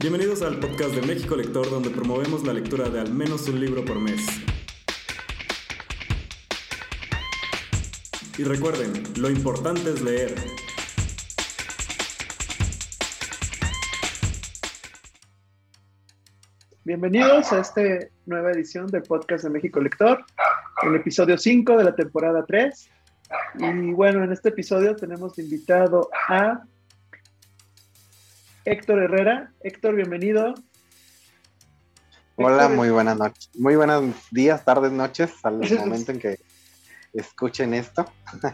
Bienvenidos al podcast de México Lector, donde promovemos la lectura de al menos un libro por mes. Y recuerden, lo importante es leer. Bienvenidos a esta nueva edición del podcast de México Lector, el episodio 5 de la temporada 3. Y bueno, en este episodio tenemos invitado a Héctor Herrera. Héctor, bienvenido. Hola, muy buenas noches. Muy buenos días, tardes, noches, al momento en que escuchen esto.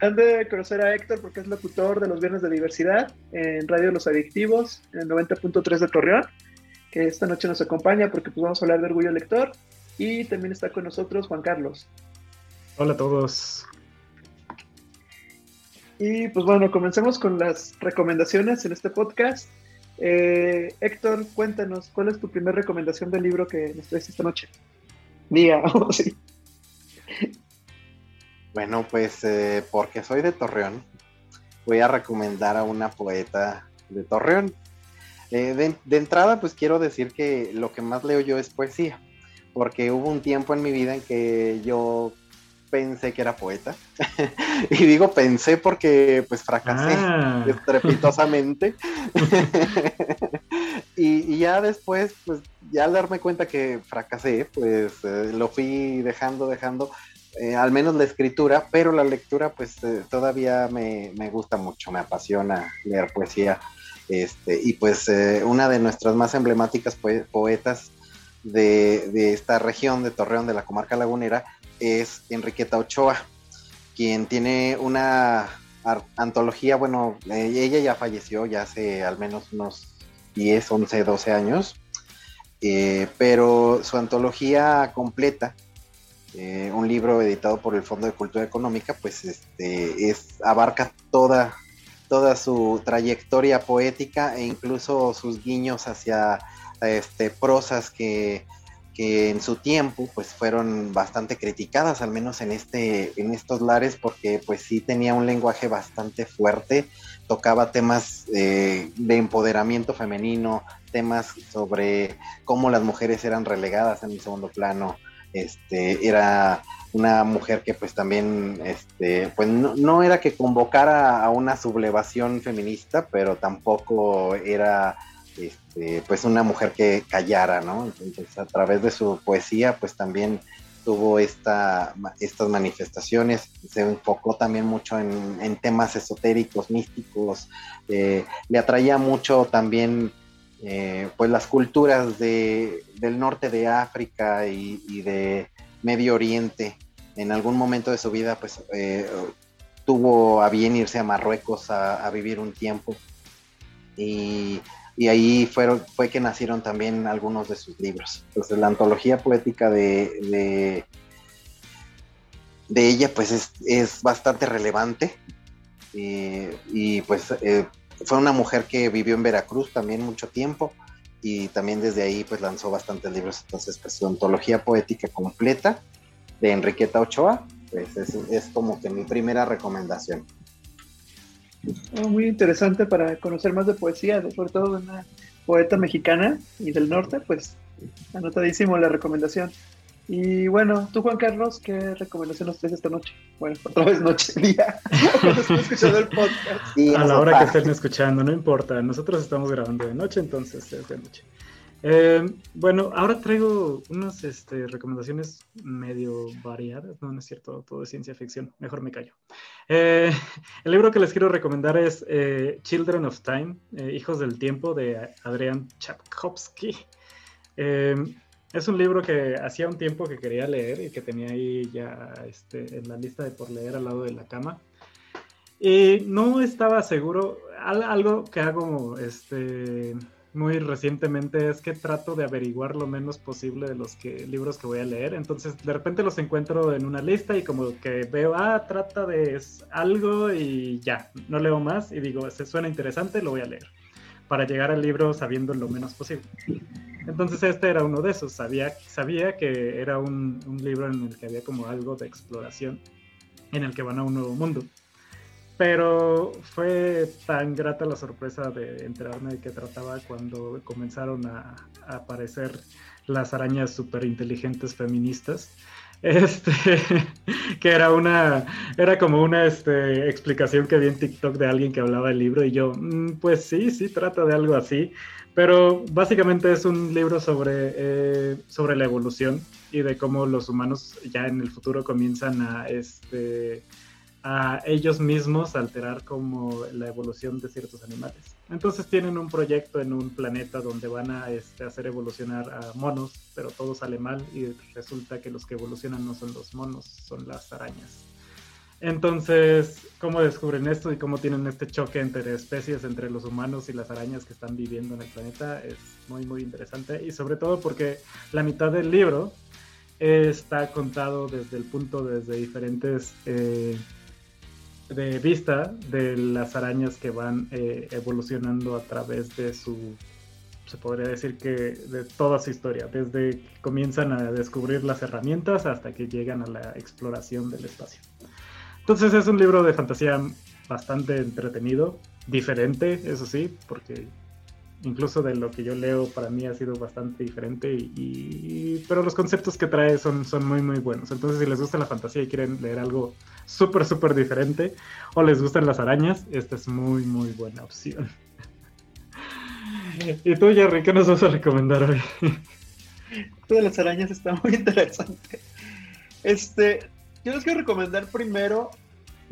Han de conocer a Héctor porque es locutor de los Viernes de Diversidad en Radio Los Adictivos, en el 90.3 de Torreón, que esta noche nos acompaña porque pues vamos a hablar de Orgullo Lector. Y también está con nosotros Juan Carlos. Hola a todos. Y pues bueno, comencemos con las recomendaciones en este podcast. Eh, Héctor, cuéntanos, ¿cuál es tu primera recomendación del libro que nos traes esta noche? Diga, oh, sí. Bueno, pues eh, porque soy de Torreón, voy a recomendar a una poeta de Torreón. Eh, de, de, entrada, pues quiero decir que lo que más leo yo es poesía, porque hubo un tiempo en mi vida en que yo pensé que era poeta. y digo pensé porque pues fracasé ah. estrepitosamente. y, ya después, pues ya al darme cuenta que fracasé, pues eh, lo fui dejando, dejando. Eh, al menos la escritura, pero la lectura pues eh, todavía me, me, gusta mucho, me apasiona leer poesía. Este, y pues una de nuestras más emblemáticas poetas de, de, esta región de Torreón, de la comarca lagunera, es Enriqueta Ochoa, quien tiene una antología, bueno, eh, ella ya falleció ya hace al menos unos 10, 11, 12 años, eh, pero su antología completa, eh, un libro editado por el Fondo de Cultura Económica, pues este, es, abarca toda, toda su trayectoria poética e incluso sus guiños hacia este, prosas que que en su tiempo pues fueron bastante criticadas, al menos en, este, en estos lares, porque pues sí tenía un lenguaje bastante fuerte, tocaba temas eh, de empoderamiento femenino, temas sobre cómo las mujeres eran relegadas en el segundo plano, este, era una mujer que pues también, este, pues no, no era que convocara a una sublevación feminista, pero tampoco era este, pues una mujer que callara, ¿no? Entonces a través de su poesía pues también tuvo esta, estas manifestaciones, se enfocó también mucho en, temas esotéricos, místicos, eh, le atraía mucho también eh, pues las culturas de, del norte de África y, de Medio Oriente. En algún momento de su vida pues eh, tuvo a bien irse a Marruecos a, a vivir un tiempo y y ahí fueron, fue que nacieron también algunos de sus libros. Entonces la antología poética de, de, ella pues es, bastante relevante eh, y pues eh, fue una mujer que vivió en Veracruz también mucho tiempo y también desde ahí pues lanzó bastantes libros. Entonces pues su antología poética completa de Enriqueta Ochoa pues es, es como que mi primera recomendación. Oh, muy interesante para conocer más de poesía, sobre todo de una poeta mexicana y del norte, pues anotadísimo la recomendación. Y bueno, tú Juan Carlos, ¿qué recomendación nos traes esta noche? Bueno, otra vez noche, día, cuando estén escuchando el podcast. a la hora que estén escuchando, no importa, nosotros estamos grabando de noche, entonces es de noche. Eh, bueno, ahora traigo unas este, recomendaciones medio variadas, no, no es cierto, todo es ciencia ficción, mejor me callo. Eh, el libro que les quiero recomendar es eh, Children of Time, Hijos del Tiempo, de Adrian Tchaikovsky. es un libro que hacía un tiempo que quería leer y que tenía ahí ya este, en la lista de por leer al lado de la cama. Y no estaba seguro, algo que hago este, muy recientemente es que trato de averiguar lo menos posible de los que, libros que voy a leer. Entonces, de repente los encuentro en una lista y como que veo, ah, trata de algo y ya, no leo más y digo, se suena interesante, lo voy a leer. Para llegar al libro sabiendo lo menos posible. Entonces, este era uno de esos. Sabía, sabía que era un, un libro en el que había como algo de exploración, en el que van a un nuevo mundo. Pero fue tan grata la sorpresa de enterarme de qué trataba cuando comenzaron a, aparecer las arañas súper inteligentes feministas. Este, que era una, era como una este, explicación que vi en TikTok de alguien que hablaba del libro y yo, mm, pues sí, sí, trata de algo así, pero básicamente es un libro sobre, eh, sobre la evolución y de cómo los humanos ya en el futuro comienzan a, este, a ellos mismos alterar como la evolución de ciertos animales. Entonces tienen un proyecto en un planeta donde van a este, hacer evolucionar a monos, pero todo sale mal y resulta que los que evolucionan no son los monos, son las arañas. Entonces, ¿cómo descubren esto y cómo tienen este choque entre especies, entre los humanos y las arañas que están viviendo en el planeta? Es muy, muy interesante y sobre todo porque la mitad del libro está contado desde el punto, desde diferentes... Eh, de vista de las arañas que van eh, evolucionando a través de su, se podría decir que de toda su historia, desde que comienzan a descubrir las herramientas hasta que llegan a la exploración del espacio. Entonces es un libro de fantasía bastante entretenido, diferente, eso sí, porque incluso de lo que yo leo para mí ha sido bastante diferente y, pero los conceptos que trae son, son muy muy buenos. Entonces si les gusta la fantasía y quieren leer algo súper súper diferente o les gustan las arañas esta es muy muy buena opción. Y tú Jerry ¿qué nos vas a recomendar hoy? De las arañas está muy interesante. Este yo les quiero recomendar primero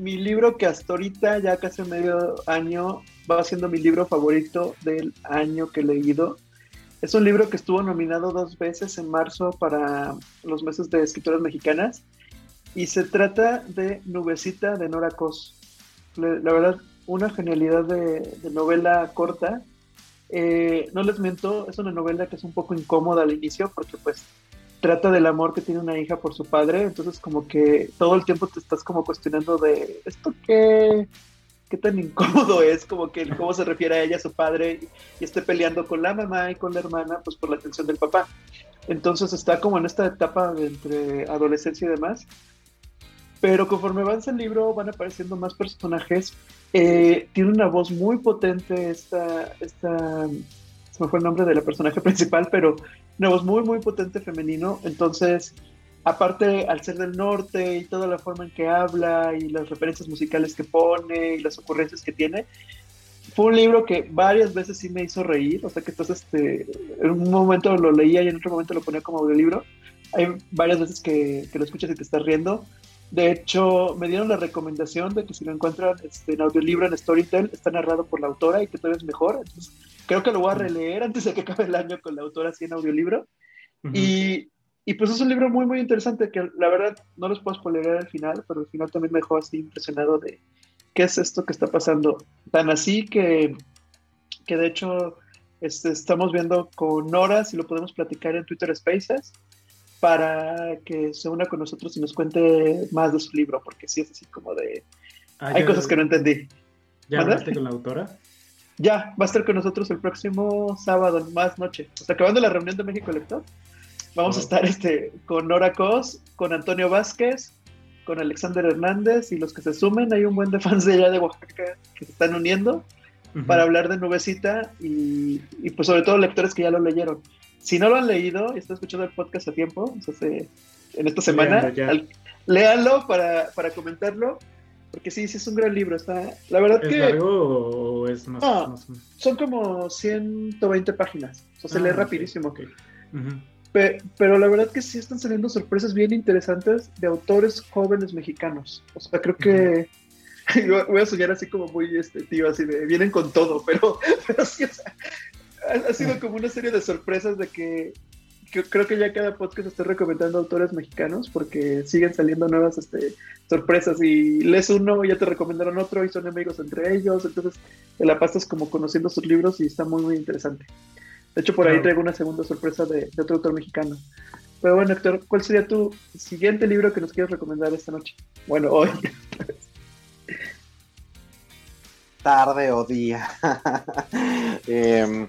mi libro que hasta ahorita ya casi medio año va siendo mi libro favorito del año que he leído. Es un libro que estuvo nominado dos veces en marzo para los meses de escritoras mexicanas y se trata de Nubecita de Nora Cos. La verdad, una genialidad de, novela corta. Eh, no les miento, es una novela que es un poco incómoda al inicio porque pues trata del amor que tiene una hija por su padre, entonces como que todo el tiempo te estás como cuestionando de esto qué, qué tan incómodo es, como que cómo se refiere a ella, a su padre, y esté peleando con la mamá y con la hermana, pues por la atención del papá. Entonces está como en esta etapa entre adolescencia y demás. Pero conforme avanza el libro van apareciendo más personajes. Eh, tiene una voz muy potente esta, esta, me fue el nombre de la personaje principal, pero una voz muy, muy potente femenino. Entonces aparte al ser del norte y toda la forma en que habla y las referencias musicales que pone y las ocurrencias que tiene, fue un libro que varias veces sí me hizo reír, o sea que entonces este, en un momento lo leía y en otro momento lo ponía como audiolibro. Hay varias veces que, que lo escuchas y te estás riendo. De hecho, me dieron la recomendación de que si lo encuentran este, en audiolibro en Storytel, está narrado por la autora y que todavía es mejor. Entonces, creo que lo voy a releer antes de que acabe el año con la autora así en audiolibro. Y y pues es un libro muy, muy interesante que la verdad no los puedo spoiler al final, pero al final también me dejó así impresionado de qué es esto que está pasando. Tan así que, que de hecho este, estamos viendo con Nora si lo podemos platicar en Twitter Spaces para que se una con nosotros y nos cuente más de su libro, porque sí es así como de... Ah, hay cosas que no entendí. ¿Ya hablaste con la autora? Ya, va a estar con nosotros el próximo sábado, más noche. Hasta acabando la reunión de México Lector Vamos a estar este, con Nora Cos, con Antonio Vázquez, con Alexander Hernández y los que se sumen. Hay un buen de fans de allá de Oaxaca que se están uniendo para hablar de Nubecita y, pues sobre todo lectores que ya lo leyeron. Si no lo han leído y están escuchando el podcast a tiempo, entonces, en esta semana, léanlo para, para comentarlo. Porque sí, sí es un gran libro. Está, la verdad ¿Es que. largo o es más, Son como 120 páginas. O sea, se lee ah, rapidísimo. Pero la verdad que sí están saliendo sorpresas bien interesantes de autores jóvenes mexicanos. O sea, creo que voy a soñar así como muy este tío, así de vienen con todo, pero, pero sí, o sea, ha, sido como una serie de sorpresas de que, creo que ya cada podcast está recomendando autores mexicanos porque siguen saliendo nuevas este, sorpresas y lees uno y ya te recomendaron otro y son amigos entre ellos, entonces te la pasas como conociendo sus libros y está muy muy interesante. De hecho, por ahí traigo una segunda sorpresa de, otro autor mexicano. Pero bueno, Héctor, ¿cuál sería tu siguiente libro que nos quieres recomendar esta noche? Bueno, hoy. Tarde o día. Em,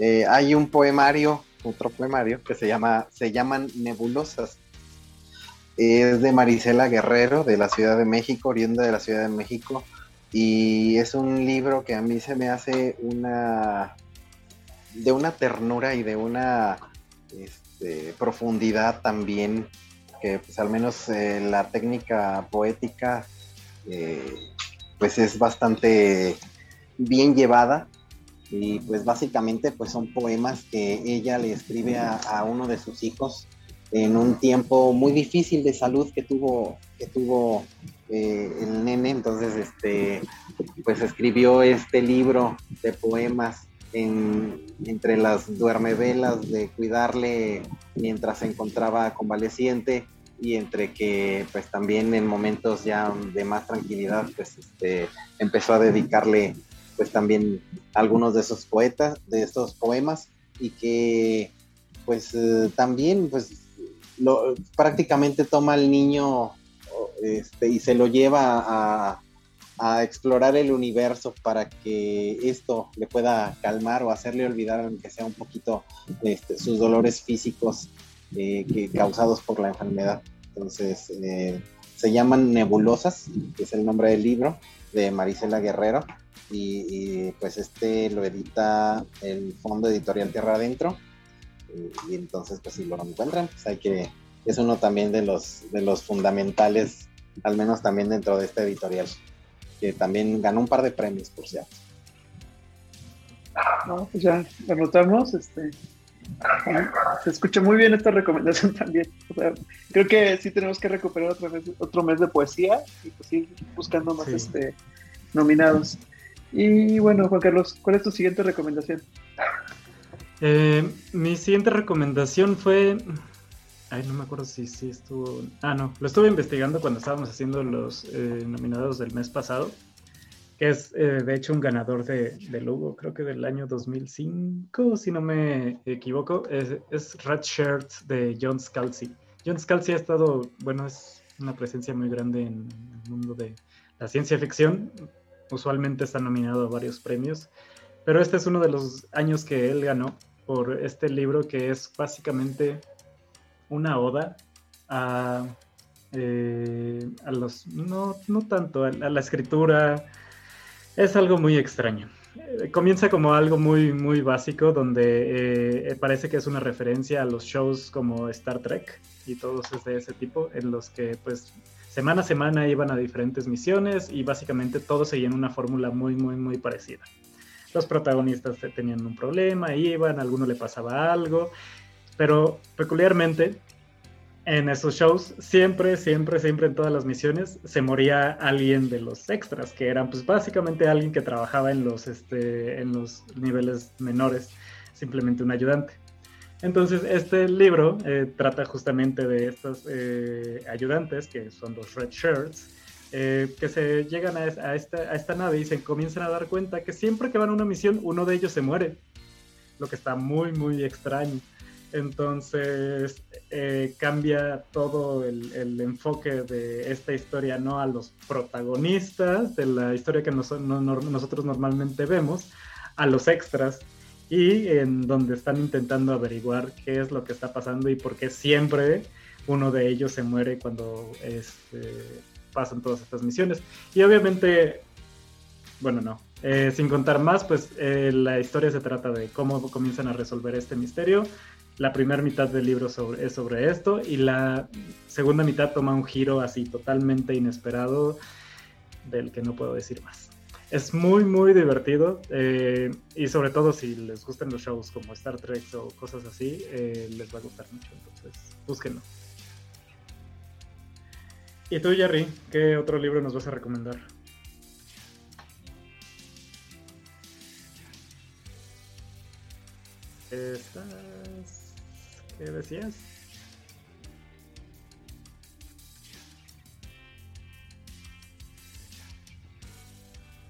eh, hay un poemario, otro poemario, que se llama Se llaman Nebulosas. Es de Marisela Guerrero, de la Ciudad de México, oriunda de la Ciudad de México. Y es un libro que a mí se me hace una. de una ternura y de una este, profundidad también, que pues al menos eh, la técnica poética eh, pues es bastante bien llevada y pues básicamente pues son poemas que ella le escribe a, uno de sus hijos en un tiempo muy difícil de salud que tuvo que tuvo eh, el nene. Entonces este pues escribió este libro de poemas en, entre las duermevelas de cuidarle mientras se encontraba convaleciente y entre que pues también en momentos ya de más tranquilidad pues este, empezó a dedicarle pues también algunos de esos poetas, de estos poemas y que pues eh, también pues lo, prácticamente toma al niño este, y se lo lleva a, explorar el universo para que esto le pueda calmar o hacerle olvidar aunque sea un poquito este, sus dolores físicos eh, que, causados por la enfermedad. Entonces, eh, se llaman Nebulosas, que es el nombre del libro de Marisela Guerrero, y, pues este lo edita el Fondo Editorial Tierra Adentro, y, entonces pues si lo encuentran, pues hay que, es uno también de los, de los fundamentales, al menos también dentro de esta editorial, que también ganó un par de premios, por cierto. No, pues ya anotamos, este, se escucha muy bien esta recomendación también. creo que sí tenemos que recuperar otra vez otro mes de poesía y pues ir buscando más este, nominados. Y bueno, Juan Carlos, ¿cuál es tu siguiente recomendación? Eh, mi siguiente recomendación fue. Ay, no me acuerdo si, si estuvo. Ah, no, lo estuve investigando cuando estábamos haciendo los eh, nominados del mes pasado que es eh, de hecho un ganador de, de, Lugo, creo que del año 2005, si no me equivoco, es, es Red Shirt de John Scalzi. John Scalzi ha estado, bueno, es una presencia muy grande en el mundo de la ciencia ficción, usualmente está nominado a varios premios, pero este es uno de los años que él ganó por este libro que es básicamente una oda a, eh, a los, no, no tanto, a la escritura, es algo muy extraño. Eh, comienza como algo muy, muy básico, donde eh, parece que es una referencia a los shows como Star Trek y todos de ese tipo, en los que pues semana a semana iban a diferentes misiones y básicamente todos seguían una fórmula muy, muy, muy parecida. Los protagonistas tenían un problema, iban, a alguno le pasaba algo, pero peculiarmente en esos shows, siempre, siempre, siempre en todas las misiones, se moría alguien de los extras, que eran pues básicamente alguien que trabajaba en los, este, en los niveles menores, simplemente un ayudante. Entonces, este libro eh, trata justamente de estos eh, ayudantes, que son los Red Shirts, eh, que se llegan a, esta, nave y se comienzan a dar cuenta que siempre que van a una misión, uno de ellos se muere, lo que está muy, muy extraño. Entonces cambia todo el, enfoque de esta historia, no a los protagonistas de la historia que nosotros normalmente vemos, a los extras y en donde están intentando averiguar qué es lo que está pasando y por qué siempre uno de ellos se muere cuando este, pasan todas estas misiones. Y obviamente, bueno, no, eh, sin contar más, pues eh, la historia se trata de cómo comienzan a resolver este misterio la primera mitad del libro sobre, es sobre esto y la segunda mitad toma un giro así totalmente inesperado del que no puedo decir más. Es muy, muy divertido eh, y sobre todo si les gustan los shows como Star Trek o cosas así, eh, les va a gustar mucho, entonces búsquenlo. ¿Y tú, Jerry, qué otro libro nos vas a recomendar? Estás... ¿Qué decías?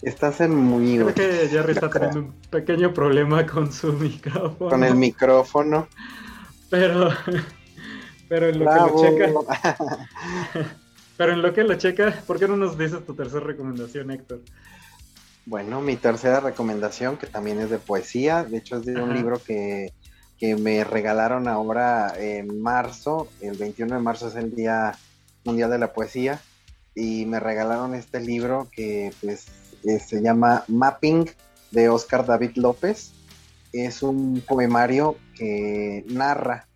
Estás en muy... Creo que Jerry está teniendo un pequeño problema con su micrófono. Con el micrófono. Pero, pero en lo que lo checa. pero en lo que lo checa, ¿por qué no nos dices tu tercera recomendación, Héctor? Bueno, mi tercera recomendación, que también es de poesía, de hecho es de un libro que que me regalaron ahora en marzo. El 21 de marzo es el día Mundial de la Poesía y me regalaron este libro que pues eh, se llama Mapping de Oscar David López. Es un poemario que narra.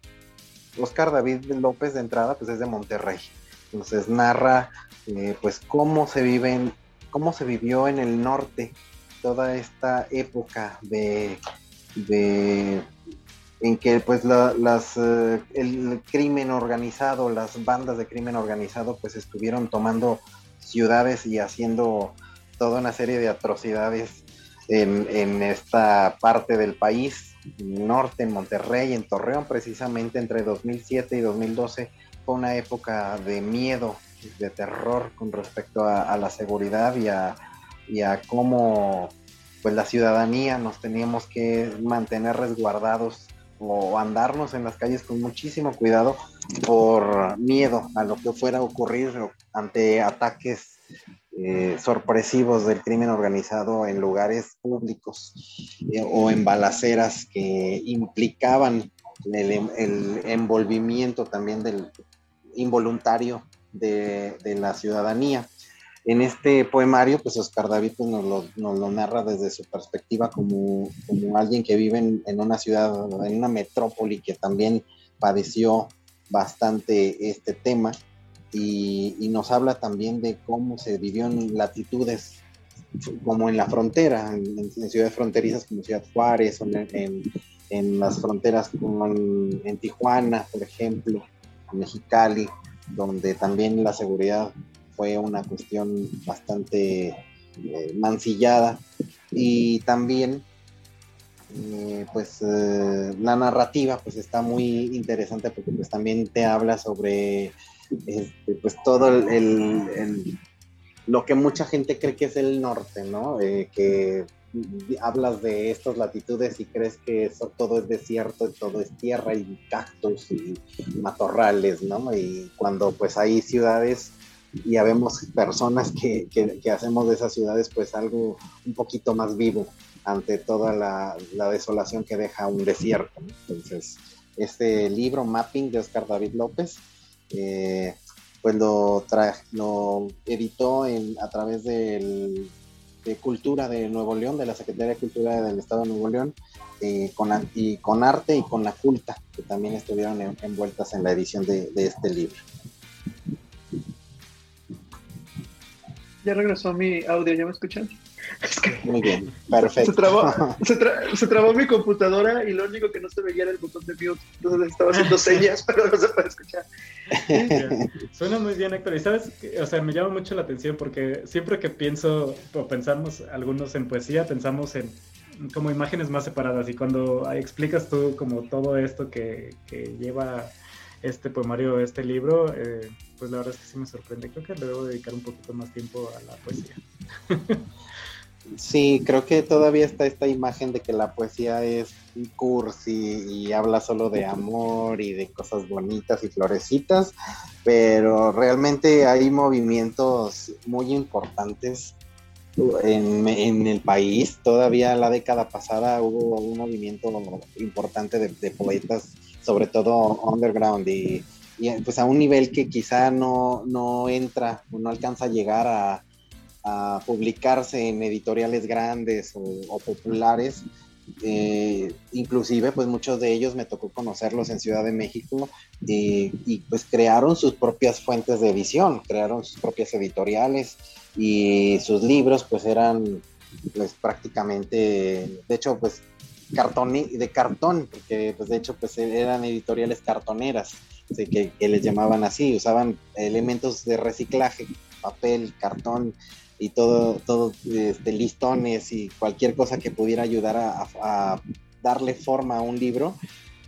Oscar David López de entrada pues es de Monterrey. Entonces narra eh, pues cómo se viven, cómo se vivió en el norte toda esta época de, de en que pues las, eh, el crimen organizado, las bandas de crimen organizado pues estuvieron tomando ciudades y haciendo toda una serie de atrocidades en, esta parte del país, norte, en Monterrey, en Torreón, precisamente entre 2007 y 2012, fue una época de miedo, de terror con respecto a, la seguridad y a, y a cómo pues la ciudadanía nos teníamos que mantener resguardados o andarnos en las calles con muchísimo cuidado por miedo a lo que fuera a ocurrir ante ataques eh, sorpresivos del crimen organizado en lugares públicos eh, o en balaceras que implicaban el, envolvimiento también del involuntario de, la ciudadanía. En este poemario, pues Oscar David pues, nos, lo, narra desde su perspectiva como, alguien que vive en, una ciudad, en una metrópoli que también padeció bastante este tema y, nos habla también de cómo se vivió en latitudes como en la frontera, en, ciudades fronterizas como Ciudad Juárez, o en, las fronteras como en, Tijuana, por ejemplo, en Mexicali, donde también la seguridad fue una cuestión bastante eh, mancillada. Y también eh, pues eh, la narrativa pues está muy interesante porque pues también te habla sobre este, pues todo el, lo que mucha gente cree que es el norte, ¿no? Eh, que hablas de estas latitudes y crees que eso, todo es desierto, todo es tierra y cactus y matorrales, ¿no? Y cuando pues hay ciudades y habemos personas que, que, hacemos de esas ciudades pues algo un poquito más vivo ante toda la, la desolación que deja un desierto. Entonces, este libro, Mapping, de Oscar David López, eh, pues lo, lo editó en, a través del, de Cultura de Nuevo León, de la Secretaría de Cultura del Estado de Nuevo León, eh, y con Arte y con La Culta, que también estuvieron envueltas en la edición de, de este libro. Ya regresó mi audio, ¿ya me escuchan? Muy bien, perfecto. Se trabó, mi computadora y lo único que no se veía era el botón de mute. Entonces estaba haciendo señas, pero no se puede escuchar. Suena muy bien, Héctor. Y sabes, o sea, me llama mucho la atención porque siempre que pienso o pensamos algunos en poesía, pensamos en como imágenes más separadas. Y cuando explicas tú como todo esto que, que lleva este poemario, este libro, eh, pues la verdad es que sí me sorprende. Creo que le debo dedicar un poquito más tiempo a la poesía. Sí, creo que todavía está esta imagen de que la poesía es cursi y habla solo de amor y de cosas bonitas y florecitas, pero realmente hay movimientos muy importantes en, el país. Todavía la década pasada hubo un movimiento importante de, poetas, sobre todo underground y, y, pues a un nivel que quizá no, no entra no alcanza a llegar a a publicarse en editoriales grandes o, populares. Eh, inclusive pues muchos de ellos me tocó conocerlos en Ciudad de México y pues crearon sus propias fuentes de edición, crearon sus propias editoriales y sus libros pues eran pues prácticamente, de hecho pues cartón, de cartón, porque pues de hecho pues eran editoriales cartoneras, que, que les llamaban así, usaban elementos de reciclaje, papel, cartón, y todo, todo este, listones y cualquier cosa que pudiera ayudar a, darle forma a un libro,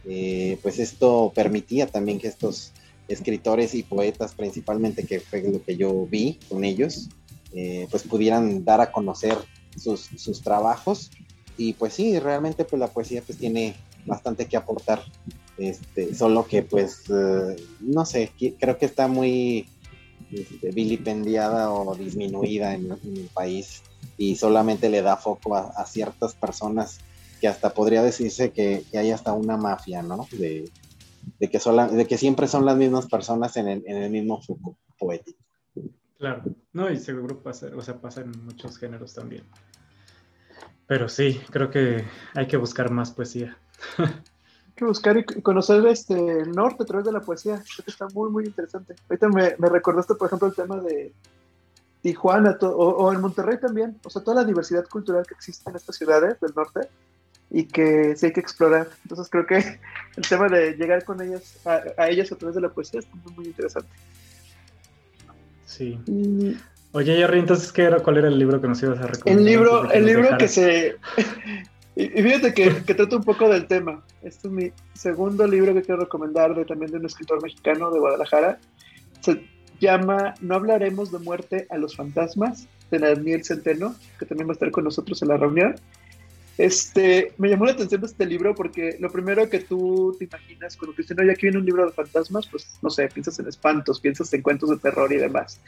eh, pues esto permitía también que estos escritores y poetas principalmente, que fue lo que yo vi con ellos, eh, pues pudieran dar a conocer sus, sus, trabajos. Y pues sí, realmente pues la poesía pues tiene bastante que aportar, este, solo que pues, eh, no sé, creo que está muy este, vilipendiada o disminuida en, el país y solamente le da foco a, ciertas personas que hasta podría decirse que, hay hasta una mafia, ¿no? De, que siempre son las mismas personas en el, mismo foco. poético. Claro, no, y seguro pasa, o sea, pasa en muchos géneros también. Pero sí, creo que hay que buscar más poesía. que buscar y conocer este, el norte a través de la poesía. Creo que está muy, muy interesante. Ahorita me, me recordaste, por ejemplo, el tema de Tijuana o, o, en Monterrey también. O sea, toda la diversidad cultural que existe en estas ciudades del norte y que sí hay que explorar. Entonces creo que el tema de llegar con ellas, a, ellas a través de la poesía es muy, muy interesante. Sí. Oye, Jerry, entonces, ¿qué era, ¿cuál era el libro que nos ibas a recomendar? El libro, el libro que se... y fíjate que, que trata un poco del tema. Este es mi segundo libro que quiero recomendar de, también de un escritor mexicano de Guadalajara. Se llama No hablaremos de muerte a los fantasmas, de Daniel Centeno, que también va a estar con nosotros en la reunión. Este, me llamó la atención este libro porque lo primero que tú te imaginas cuando te dicen, no, ya aquí viene un libro de fantasmas, pues no sé, piensas en espantos, piensas en cuentos de terror y demás.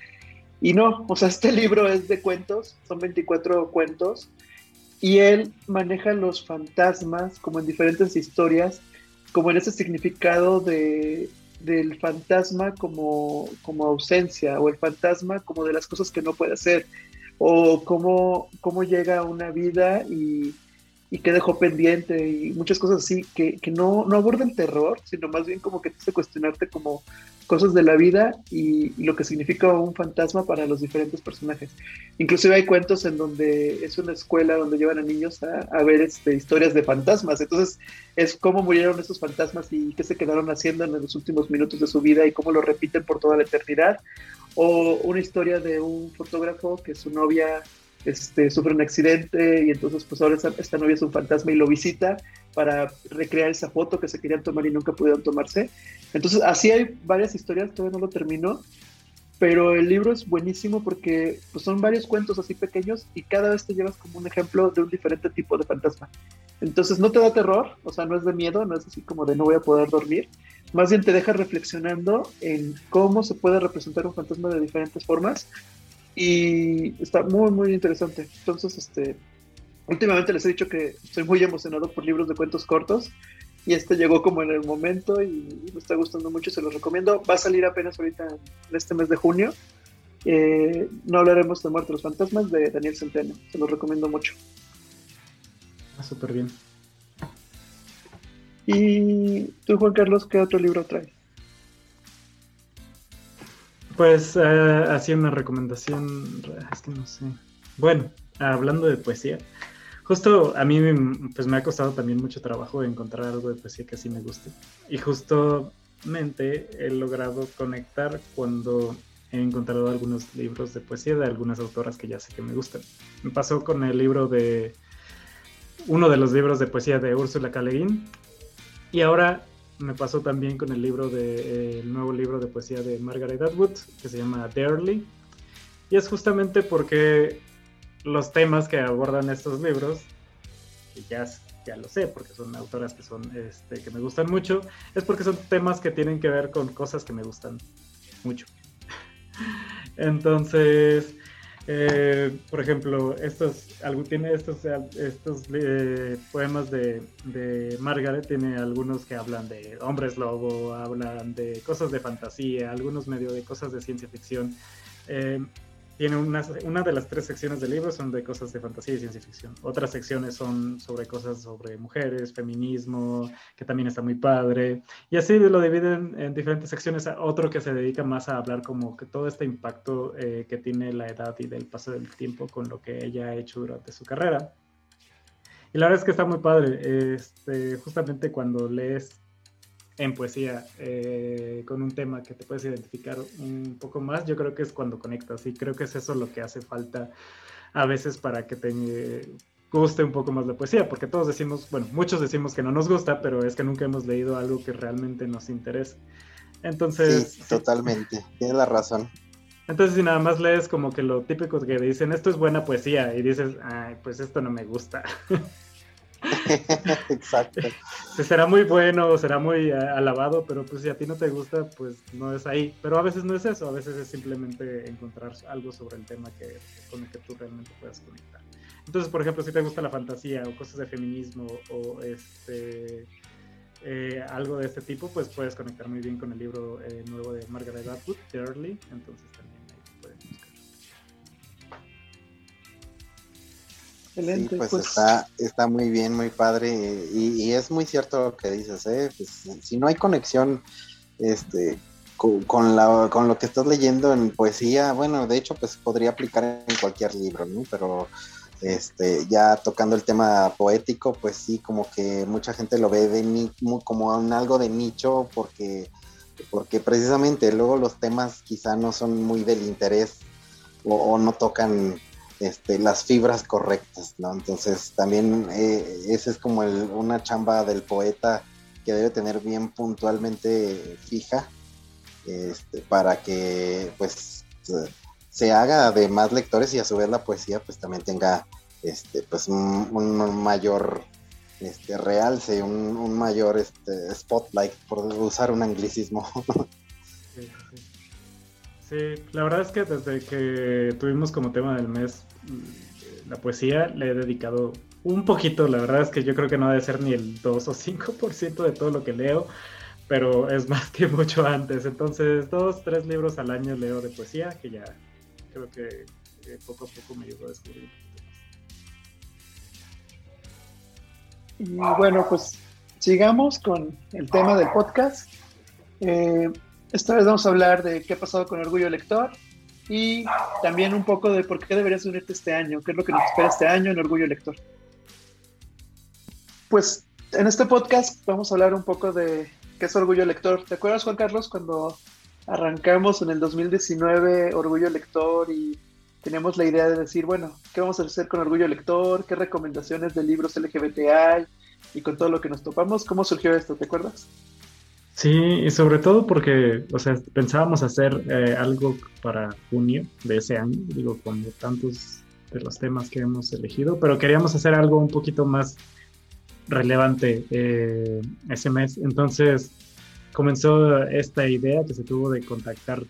Y no, o sea, este libro es de cuentos, son 24 cuentos, y él maneja los fantasmas como en diferentes historias, como en ese significado de, del fantasma como, como ausencia, o el fantasma como de las cosas que no puede hacer, o cómo, cómo llega una vida y y que dejó pendiente y muchas cosas así que, que no, no abordan terror, sino más bien como que te hace cuestionarte como cosas de la vida y, lo que significa un fantasma para los diferentes personajes. Inclusive hay cuentos en donde es una escuela donde llevan a niños a, a ver este, historias de fantasmas, entonces es cómo murieron esos fantasmas y qué se quedaron haciendo en los últimos minutos de su vida y cómo lo repiten por toda la eternidad. O una historia de un fotógrafo que su novia este, sufre un accidente y entonces pues ahora esta, novia es un fantasma y lo visita para recrear esa foto que se querían tomar y nunca pudieron tomarse. Entonces así hay varias historias, todavía no lo termino, pero el libro es buenísimo porque pues, son varios cuentos así pequeños y cada vez te llevas como un ejemplo de un diferente tipo de fantasma. Entonces no te da terror, o sea, no es de miedo, no es así como de no voy a poder dormir, más bien te deja reflexionando en cómo se puede representar un fantasma de diferentes formas y está muy, muy interesante. Entonces, este, últimamente les he dicho que estoy muy emocionado por libros de cuentos cortos. Y este llegó como en el momento y me está gustando mucho, se los recomiendo. Va a salir apenas ahorita en este mes de junio. Eh, no hablaremos de Muerte los Fantasmas de Daniel Centeno. Se los recomiendo mucho. Ah, súper bien. ¿Y tú, Juan Carlos, qué otro libro traes? Pues hacía una recomendación, es que no sé. Bueno, hablando de poesía, justo a mí pues me ha costado también mucho trabajo encontrar algo de poesía que así me guste. Y justamente he logrado conectar cuando he encontrado algunos libros de poesía de algunas autoras que ya sé que me gustan. Me pasó con el libro de uno de los libros de poesía de Úrsula K. y ahora me pasó también con el libro de el nuevo libro de poesía de Margaret Atwood que se llama Darely y es justamente porque los temas que abordan estos libros y ya ya lo sé porque son autoras que son este, que me gustan mucho es porque son temas que tienen que ver con cosas que me gustan mucho. Entonces eh, por ejemplo, estos, tiene estos, estos eh, poemas de, de, Margaret, tiene algunos que hablan de hombres lobo, hablan de cosas de fantasía, algunos medio de cosas de ciencia ficción. Eh, tiene una, una de las tres secciones del libro son de cosas de fantasía y ciencia ficción. Otras secciones son sobre cosas sobre mujeres, feminismo, que también está muy padre. Y así lo dividen en diferentes secciones. Otro que se dedica más a hablar como que todo este impacto eh, que tiene la edad y del paso del tiempo con lo que ella ha hecho durante su carrera. Y la verdad es que está muy padre. Este, justamente cuando lees en poesía eh, con un tema que te puedes identificar un poco más, yo creo que es cuando conectas y creo que es eso lo que hace falta a veces para que te guste un poco más la poesía, porque todos decimos, bueno, muchos decimos que no nos gusta, pero es que nunca hemos leído algo que realmente nos interese. Entonces... Sí, totalmente, tienes la razón. Entonces, si nada más lees como que lo típico que dicen, esto es buena poesía, y dices, ay, pues esto no me gusta. Exacto. será muy bueno, será muy eh, alabado, pero pues si a ti no te gusta, pues no es ahí. Pero a veces no es eso, a veces es simplemente encontrar algo sobre el tema que, con el que tú realmente puedas conectar. Entonces, por ejemplo, si te gusta la fantasía o cosas de feminismo o este eh, algo de este tipo, pues puedes conectar muy bien con el libro eh, nuevo de Margaret Atwood, Early, entonces también Excelente. Sí, pues, pues, Está, está muy bien, muy padre, y, es muy cierto lo que dices, ¿eh? Pues, si no hay conexión este, con, la, con lo que estás leyendo en poesía, bueno, de hecho, pues podría aplicar en cualquier libro, ¿no? Pero este, ya tocando el tema poético, pues sí, como que mucha gente lo ve de como un algo de nicho, porque, porque precisamente luego los temas quizá no son muy del interés o, no tocan este, las fibras correctas, ¿no? Entonces también eh, esa es como una chamba del poeta que debe tener bien puntualmente fija este, para que pues se haga de más lectores y a su vez la poesía pues también tenga este pues un, mayor este realce, un, mayor este spotlight por usar un anglicismo. Sí, la verdad es que desde que tuvimos como tema del mes la poesía le he dedicado un poquito, la verdad es que yo creo que no debe ser ni el 2 o 5% de todo lo que leo, pero es más que mucho antes. Entonces, dos, tres libros al año leo de poesía, que ya creo que poco a poco me ayudó a descubrir. Y bueno, pues sigamos con el tema del podcast. Eh, esta vez vamos a hablar de qué ha pasado con Orgullo Lector y también un poco de por qué deberías unirte este año, qué es lo que nos espera este año en Orgullo Lector. Pues en este podcast vamos a hablar un poco de qué es Orgullo Lector. ¿Te acuerdas, Juan Carlos, cuando arrancamos en el 2019 Orgullo Lector y teníamos la idea de decir, bueno, ¿qué vamos a hacer con Orgullo Lector? ¿Qué recomendaciones de libros LGBT hay? Y con todo lo que nos topamos, ¿cómo surgió esto? ¿Te acuerdas? Sí, y sobre todo porque, o sea, pensábamos hacer eh, algo para junio de ese año, digo, con tantos de los temas que hemos elegido, pero queríamos hacer algo un poquito más relevante eh, ese mes. Entonces comenzó esta idea que se tuvo de contactar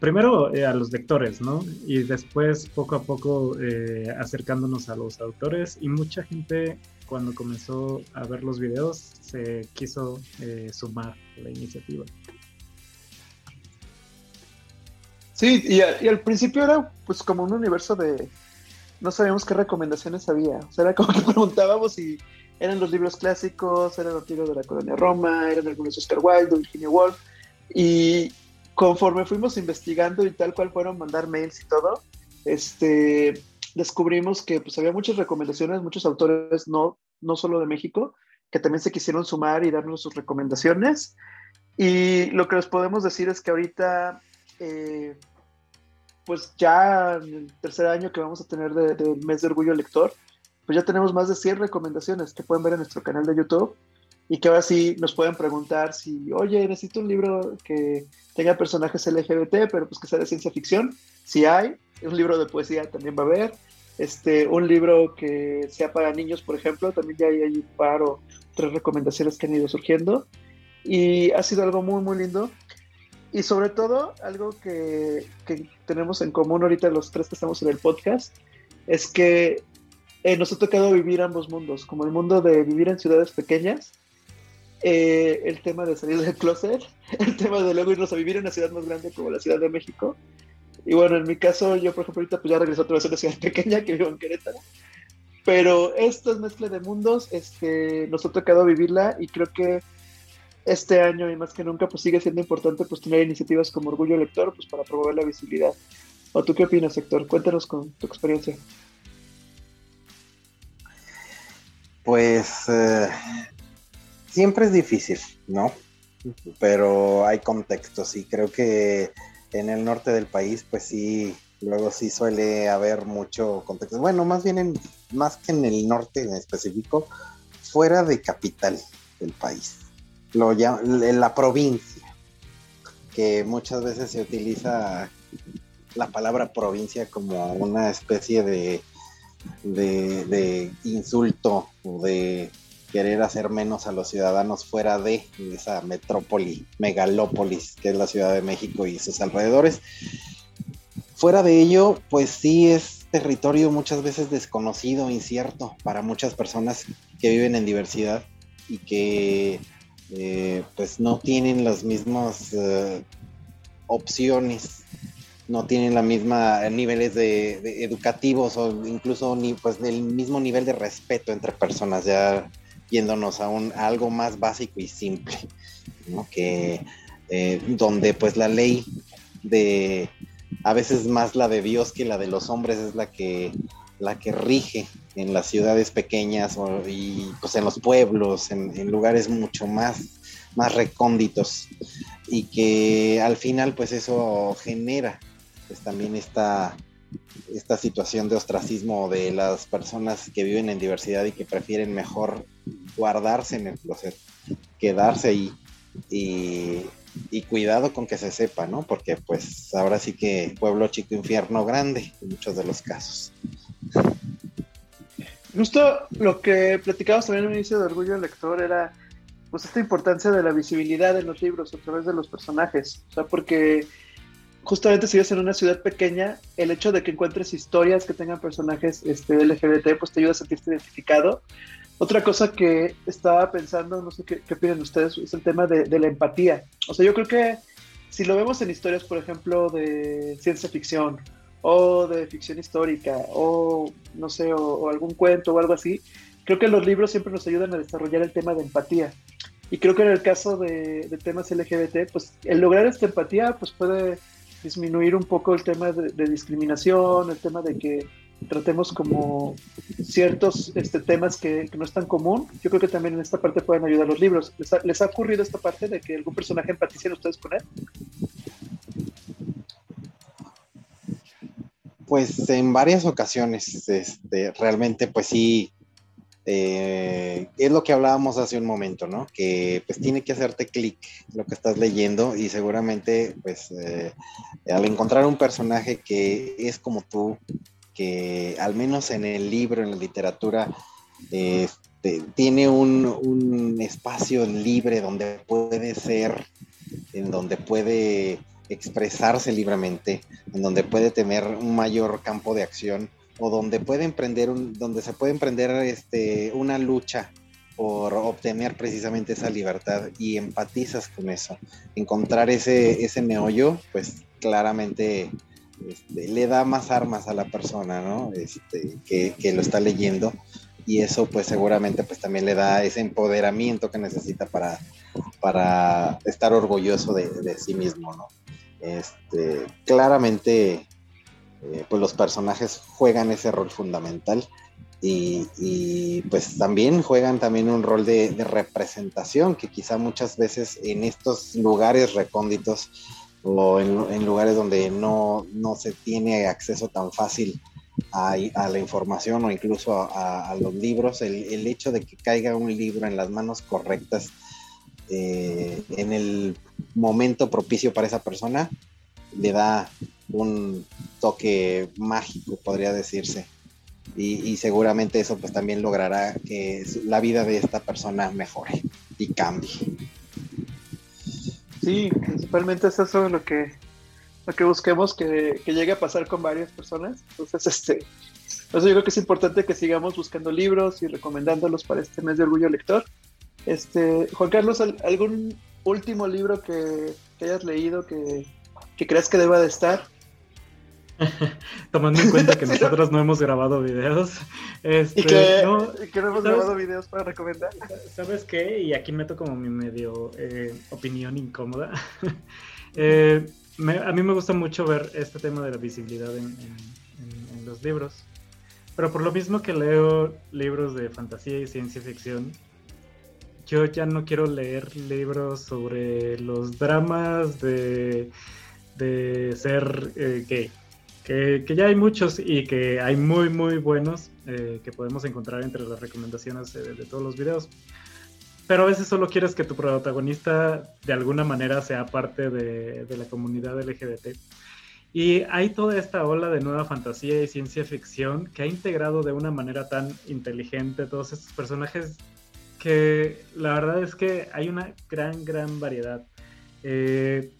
primero eh, a los lectores, ¿no? Y después poco a poco eh, acercándonos a los autores y mucha gente cuando comenzó a ver los videos se quiso sumar a la iniciativa. Sí, y, al principio era pues como un universo de... No sabíamos qué recomendaciones había. O sea, era como que preguntábamos y eran los libros clásicos, eran los libros de la colonia Roma, eran algunos de Oscar Wilde, Virginia Woolf, y conforme fuimos investigando y tal cual fueron mandar mails y todo, este, descubrimos que pues había muchas recomendaciones, muchos autores, no, no solo de México, que también se quisieron sumar y darnos sus recomendaciones. Y lo que les podemos decir es que ahorita, eh, pues ya en el tercer año que vamos a tener del mes de orgullo lector, pues ya tenemos más de 100 recomendaciones que pueden ver en nuestro canal de YouTube y que ahora sí nos pueden preguntar si, oye, necesito un libro que tenga personajes LGBT, pero pues que sea de ciencia ficción. Si hay, un libro de poesía también va a haber. Este, un libro que sea para niños, por ejemplo, también ya hay, un par o tres recomendaciones que han ido surgiendo. Y ha sido algo muy, muy lindo. Y sobre todo, algo que, que tenemos en común ahorita los tres que estamos en el podcast, es que eh, nos ha tocado vivir ambos mundos, como el mundo de vivir en ciudades pequeñas, eh, el tema de salir del closet, el tema de luego irnos a vivir en una ciudad más grande como la Ciudad de México. Y bueno, en mi caso, yo por ejemplo ahorita pues ya regreso otra vez a una ciudad pequeña que vivo en Querétaro. Pero esta es mezcla de mundos, este, nos ha tocado vivirla y creo que este año y más que nunca pues sigue siendo importante pues tener iniciativas como Orgullo Lector pues para promover la visibilidad. ¿O tú qué opinas, Héctor? Cuéntanos con tu experiencia. Pues eh, siempre es difícil, ¿no? Pero hay contextos y creo que en el norte del país, pues sí, luego sí suele haber mucho contexto. Bueno, más bien en, más que en el norte en específico, fuera de capital del país, lo la provincia, que muchas veces se utiliza la palabra provincia como una especie de de, insulto o de querer hacer menos a los ciudadanos fuera de esa metrópoli, megalópolis que es la Ciudad de México y sus alrededores. Fuera de ello, pues sí es territorio muchas veces desconocido, incierto para muchas personas que viven en diversidad y que eh, pues no tienen las mismas eh, opciones, no tienen la misma niveles de, educativos o incluso ni pues del mismo nivel de respeto entre personas, ya yéndonos a, un, algo más básico y simple, que donde pues la ley de a veces más la de Dios que la de los hombres es la que la que rige en las ciudades pequeñas y pues en los pueblos, en, lugares mucho más, más recónditos. Y que al final pues eso genera pues también esta, esta situación de ostracismo de las personas que viven en diversidad y que prefieren mejor guardarse en el closet, quedarse ahí y, cuidado con que se sepa, ¿no? Porque pues ahora sí que pueblo chico, infierno grande en muchos de los casos. Justo lo que platicabas también al inicio de Orgullo Lector era pues esta importancia de la visibilidad en los libros a través de los personajes. O sea, porque justamente si vives en una ciudad pequeña, el hecho de que encuentres historias que tengan personajes este, LGBT, pues te ayuda a sentirte identificado. Otra cosa que estaba pensando, no sé qué, qué opinan ustedes, es el tema de, la empatía. O sea, yo creo que si lo vemos en historias, por ejemplo, de ciencia ficción o de ficción histórica o no sé, o, algún cuento o algo así, creo que los libros siempre nos ayudan a desarrollar el tema de empatía. Y creo que en el caso de, temas LGBT, pues el lograr esta empatía pues puede disminuir un poco el tema de, discriminación, el tema de que tratemos como ciertos este, temas que, no es tan común. Yo creo que también en esta parte pueden ayudar los libros. ¿Les ha, ¿Les ha ocurrido esta parte de que algún personaje empaticen ustedes con él? Pues en varias ocasiones, este, realmente pues sí, eh, es lo que hablábamos hace un momento, ¿no? Que pues tiene que hacerte clic lo que estás leyendo y seguramente pues eh, al encontrar un personaje que es como tú, que al menos en el libro, en la literatura, este, tiene un, un espacio libre donde puede ser, en donde puede expresarse libremente, en donde puede tener un mayor campo de acción o donde puede emprender un, donde se puede emprender este, una lucha por obtener precisamente esa libertad y empatizas con eso. Encontrar ese, ese meollo, pues claramente este, le da más armas a la persona, ¿no? Este, que, lo está leyendo y eso pues seguramente pues también le da ese empoderamiento que necesita para, para estar orgulloso de, de sí mismo, ¿no? Este, claramente, eh, pues los personajes juegan ese rol fundamental y, pues también juegan también un rol de, representación que quizá muchas veces en estos lugares recónditos o en, lugares donde no, se tiene acceso tan fácil a, la información o incluso a, los libros, el, hecho de que caiga un libro en las manos correctas eh, en el momento propicio para esa persona, le da un toque mágico, podría decirse. Y, seguramente eso pues también logrará que la vida de esta persona mejore y cambie. Sí, principalmente es eso lo que, lo que busquemos que, llegue a pasar con varias personas. Entonces, este, yo creo que es importante que sigamos buscando libros y recomendándolos para este mes de orgullo lector. Este, Juan Carlos, ¿algún último libro que, hayas leído que, creas que deba de estar? Tomando en cuenta que nosotros no hemos grabado videos. Este, y, que, no, hemos grabado videos para recomendar. ¿Sabes qué? Y aquí meto como mi medio eh, opinión incómoda. Eh, a mí me gusta mucho ver este tema de la visibilidad en, los libros. Pero por lo mismo que leo libros de fantasía y ciencia ficción, yo ya no quiero leer libros sobre los dramas de, de ser eh, gay. Que, ya hay muchos y que hay muy, muy buenos eh, que podemos encontrar entre las recomendaciones de, todos los videos. Pero a veces solo quieres que tu protagonista de alguna manera sea parte de, de la comunidad LGBT. Y hay toda esta ola de nueva fantasía y ciencia ficción que ha integrado de una manera tan inteligente todos estos personajes que la verdad es que hay una gran, gran variedad. Eh,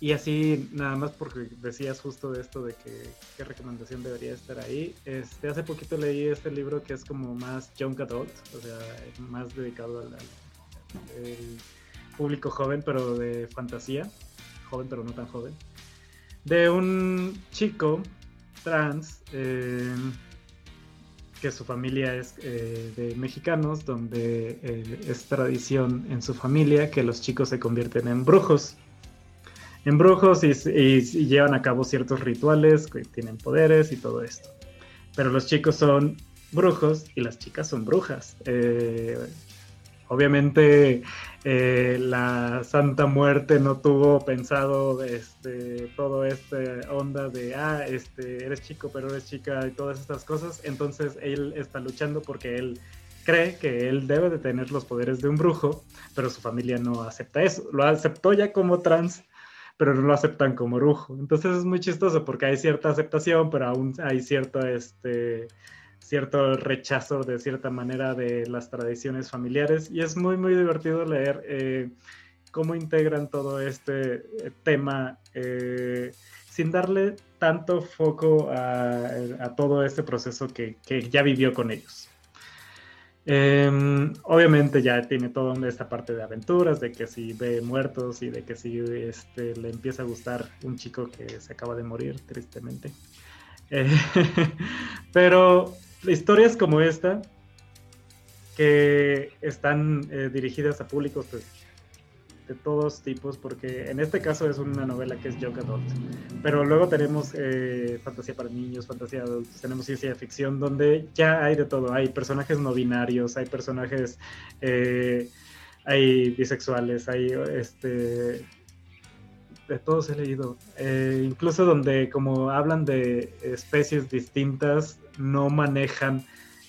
y así, nada más porque decías justo de esto de que qué recomendación debería estar ahí. Este, hace poquito leí este libro que es como más young adult, o sea, más dedicado al, público joven, pero de fantasía, joven pero no tan joven, de un chico trans eh, que su familia es eh, de mexicanos, donde eh, es tradición en su familia que los chicos se convierten en brujos. En brujos y, llevan a cabo ciertos rituales, tienen poderes y todo esto. Pero los chicos son brujos y las chicas son brujas. Obviamente eh, la Santa Muerte no tuvo pensado este, todo este onda de, ah, este, eres chico pero eres chica y todas estas cosas. Entonces él está luchando porque él cree que él debe de tener los poderes de un brujo, pero su familia no acepta eso. Lo aceptó ya como trans, pero no lo aceptan como brujo. Entonces es muy chistoso porque hay cierta aceptación, pero aún hay cierto, este, cierto rechazo de cierta manera de las tradiciones familiares y es muy muy divertido leer eh, cómo integran todo este eh, tema eh, sin darle tanto foco a, todo este proceso que, ya vivió con ellos. Em, obviamente ya tiene toda esta parte de aventuras, de que si ve muertos y de que si este, le empieza a gustar un chico que se acaba de morir, tristemente. pero historias como esta, que están eh, dirigidas a públicos pues, de todos tipos, porque en este caso es una novela que es young adult, pero luego tenemos eh, fantasía para niños, fantasía adultos, tenemos ciencia ficción, donde ya hay de todo, hay personajes no binarios, hay personajes, eh, hay bisexuales, hay este de todos he leído. incluso donde como hablan de especies distintas, no manejan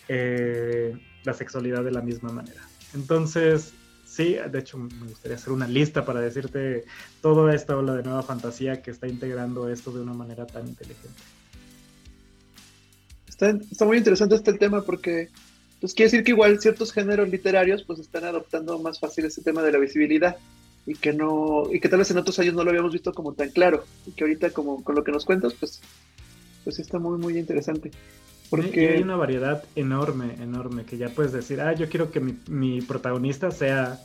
eh, la sexualidad de la misma manera. Entonces, sí, de hecho me gustaría hacer una lista para decirte toda esta ola de nueva fantasía que está integrando esto de una manera tan inteligente. Está, muy interesante este tema porque pues quiere decir que igual ciertos géneros literarios pues están adoptando más fácil este tema de la visibilidad y que no y que tal vez en otros años no lo habíamos visto como tan claro y que ahorita como con lo que nos cuentas pues pues está muy muy interesante porque hay una variedad enorme, enorme, que ya puedes decir, ah, yo quiero que mi, protagonista sea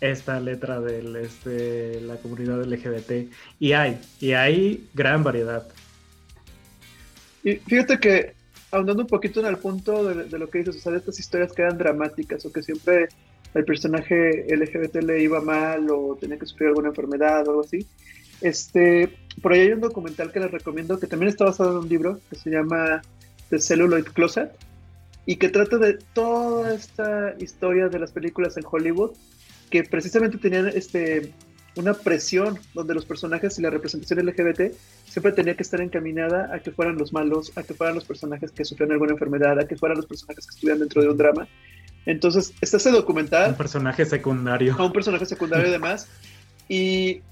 esta letra de este, la comunidad LGBT. Y hay, y hay gran variedad. Y fíjate que, ahondando un poquito en el punto de, lo que dices, o sea, de estas historias que eran dramáticas o que siempre el personaje LGBT le iba mal o tenía que sufrir alguna enfermedad o algo así. Este, por ahí hay un documental que les recomiendo que también está basado en un libro que se llama The Celluloid Closet y que trata de toda esta historia de las películas en Hollywood que precisamente tenían este, una presión donde los personajes y la representación LGBT siempre tenía que estar encaminada a que fueran los malos, a que fueran los personajes que sufrían alguna enfermedad, a que fueran los personajes que estuvieran dentro de un drama. Entonces, está ese documental. Un personaje secundario. un personaje secundario además. Y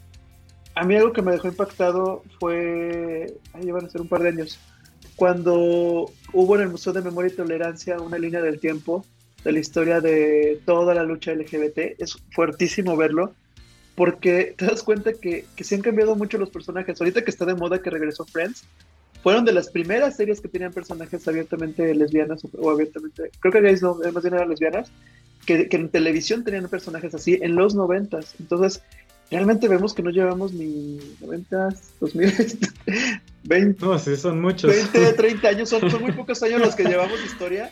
a mí algo que me dejó impactado fue, ahí van a ser un par de años, cuando hubo en el Museo de Memoria y Tolerancia una línea del tiempo de la historia de toda la lucha LGBT. Es fuertísimo verlo porque te das cuenta que, que se han cambiado mucho los personajes. Ahorita que está de moda que regresó Friends, fueron de las primeras series que tenían personajes abiertamente lesbianas o, abiertamente, creo que gays no, más bien eran lesbianas, que, que, en televisión tenían personajes así en los noventas. Entonces, realmente vemos que no llevamos ni 90, 2000, 20. No, sí, son muchos. 20, 30 años, son, muy pocos años los que llevamos historia.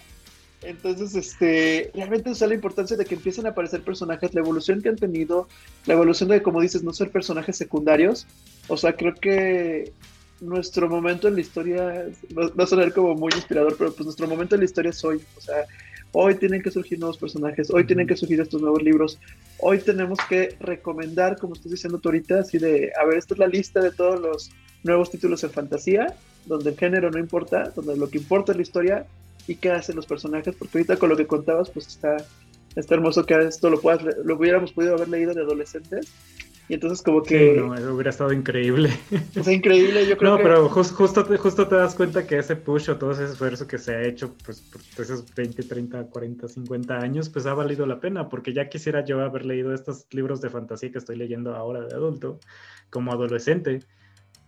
Entonces, este, realmente es la importancia de que empiecen a aparecer personajes, la evolución que han tenido, la evolución de, como dices, no ser personajes secundarios. O sea, creo que nuestro momento en la historia va a sonar como muy inspirador, pero pues nuestro momento en la historia es hoy. O sea, hoy tienen que surgir nuevos personajes, hoy tienen que surgir estos nuevos libros, hoy tenemos que recomendar, como estás diciendo tú ahorita, así de, a ver, esta es la lista de todos los nuevos títulos en fantasía, donde el género no importa, donde lo que importa es la historia y qué hacen los personajes, porque ahorita con lo que contabas, pues está, está hermoso que esto lo, puedas, lo hubiéramos podido haber leído de adolescentes y entonces como que... Sí, no, hubiera estado increíble. Es increíble, yo creo no, que... pero justo, justo te das cuenta que ese push o todo ese esfuerzo que se ha hecho pues, por esos 20, 30, 40, 50 años, pues ha valido la pena, porque ya quisiera yo haber leído estos libros de fantasía que estoy leyendo ahora de adulto, como adolescente,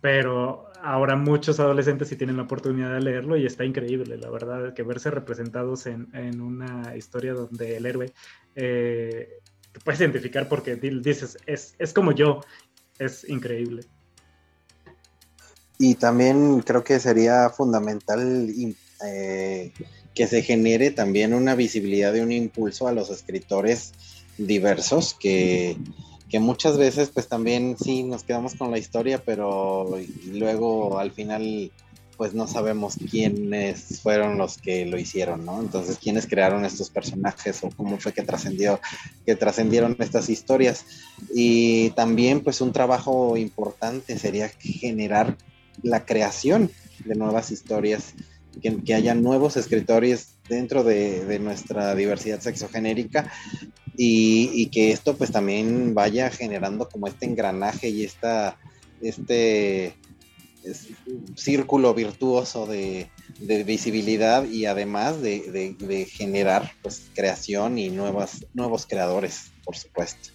pero ahora muchos adolescentes sí tienen la oportunidad de leerlo y está increíble, la verdad, que verse representados en, en una historia donde el héroe... Eh, te puedes identificar porque dices, es, es como yo, es increíble. Y también creo que sería fundamental eh, que se genere también una visibilidad y un impulso a los escritores diversos que, que muchas veces pues también sí nos quedamos con la historia, pero luego al final pues no sabemos quiénes fueron los que lo hicieron, ¿no? Entonces, quiénes crearon estos personajes o cómo fue que trascendió, que trascendieron estas historias. Y también, pues, un trabajo importante sería generar la creación de nuevas historias, que, que haya nuevos escritores dentro de, nuestra diversidad sexogenérica y, y, que esto pues también vaya generando como este engranaje y esta, este círculo virtuoso de, visibilidad y además de, generar pues, creación y nuevas, nuevos creadores, por supuesto.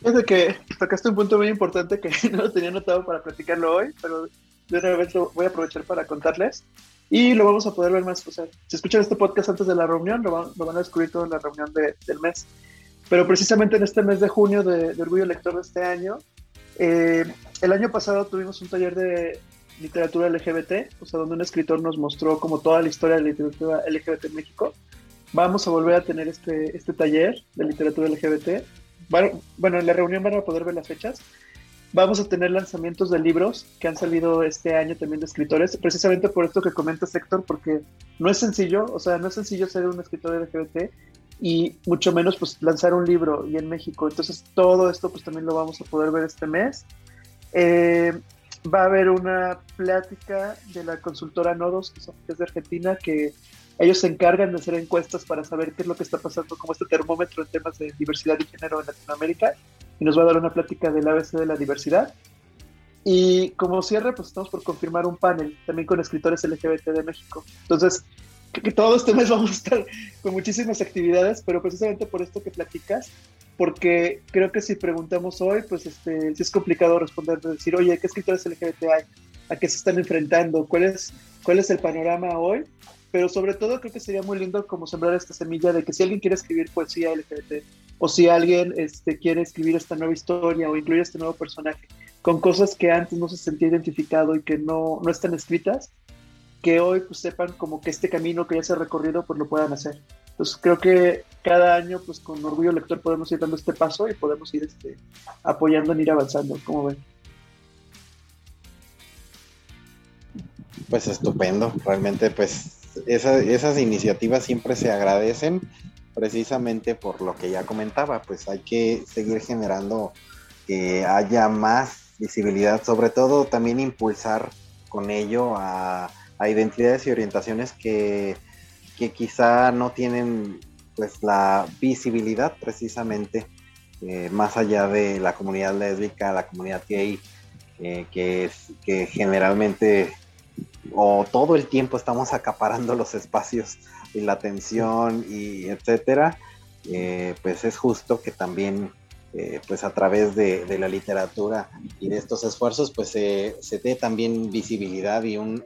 Fíjate que tocaste un punto muy importante que no tenía notado para platicarlo hoy, pero de una vez lo voy a aprovechar para contarles. Y lo vamos a poder ver más. O sea, si escuchan este podcast antes de la reunión, lo, van a descubrir todo en la reunión del mes. Pero precisamente en este mes de junio de, de Orgullo Lector de este año, eh, el año pasado tuvimos un taller de literatura LGBT, o sea, donde un escritor nos mostró como toda la historia de la literatura LGBT en México. Vamos a volver a tener este, este taller de literatura LGBT. Bueno, en la reunión van a poder ver las fechas. Vamos a tener lanzamientos de libros que han salido este año también de escritores, precisamente por esto que comenta Héctor, porque no es sencillo, o sea, no es sencillo ser un escritor LGBT y mucho menos pues lanzar un libro y en México. Entonces todo esto pues también lo vamos a poder ver este mes. Eh, va a haber una plática de la consultora Nodos, que, es de Argentina, que ellos se encargan de hacer encuestas para saber qué es lo que está pasando como este termómetro en temas de diversidad y género en Latinoamérica y nos va a dar una plática del ABC de la diversidad. Y como cierre, pues estamos por confirmar un panel también con escritores LGBT de México. Entonces, que todo este mes vamos a estar con muchísimas actividades, pero precisamente por esto que platicas, porque creo que si preguntamos hoy, pues este, sí es complicado responder, decir, oye, ¿qué escritores LGBT hay? ¿A qué se están enfrentando? ¿Cuál es, cuál es el panorama hoy? Pero sobre todo creo que sería muy lindo como sembrar esta semilla de que si alguien quiere escribir poesía LGBT, o si alguien este, quiere escribir esta nueva historia o incluir este nuevo personaje con cosas que antes no se sentía identificado y que no, no están escritas, que hoy pues sepan como que este camino que ya se ha recorrido pues lo puedan hacer. Entonces creo que cada año pues con orgullo lector podemos ir dando este paso y podemos ir este, apoyando en ir avanzando, como ven. Pues estupendo, realmente pues esas iniciativas siempre se agradecen precisamente por lo que ya comentaba, pues hay que seguir generando que haya más visibilidad, sobre todo también impulsar con ello a a identidades y orientaciones que, quizá no tienen pues la visibilidad precisamente eh, más allá de la comunidad lésbica, la comunidad gay, eh, que, que generalmente o todo el tiempo estamos acaparando los espacios y la atención y etcétera, eh, pues es justo que también eh, pues a través de, la literatura y de estos esfuerzos, pues se, dé también visibilidad y un,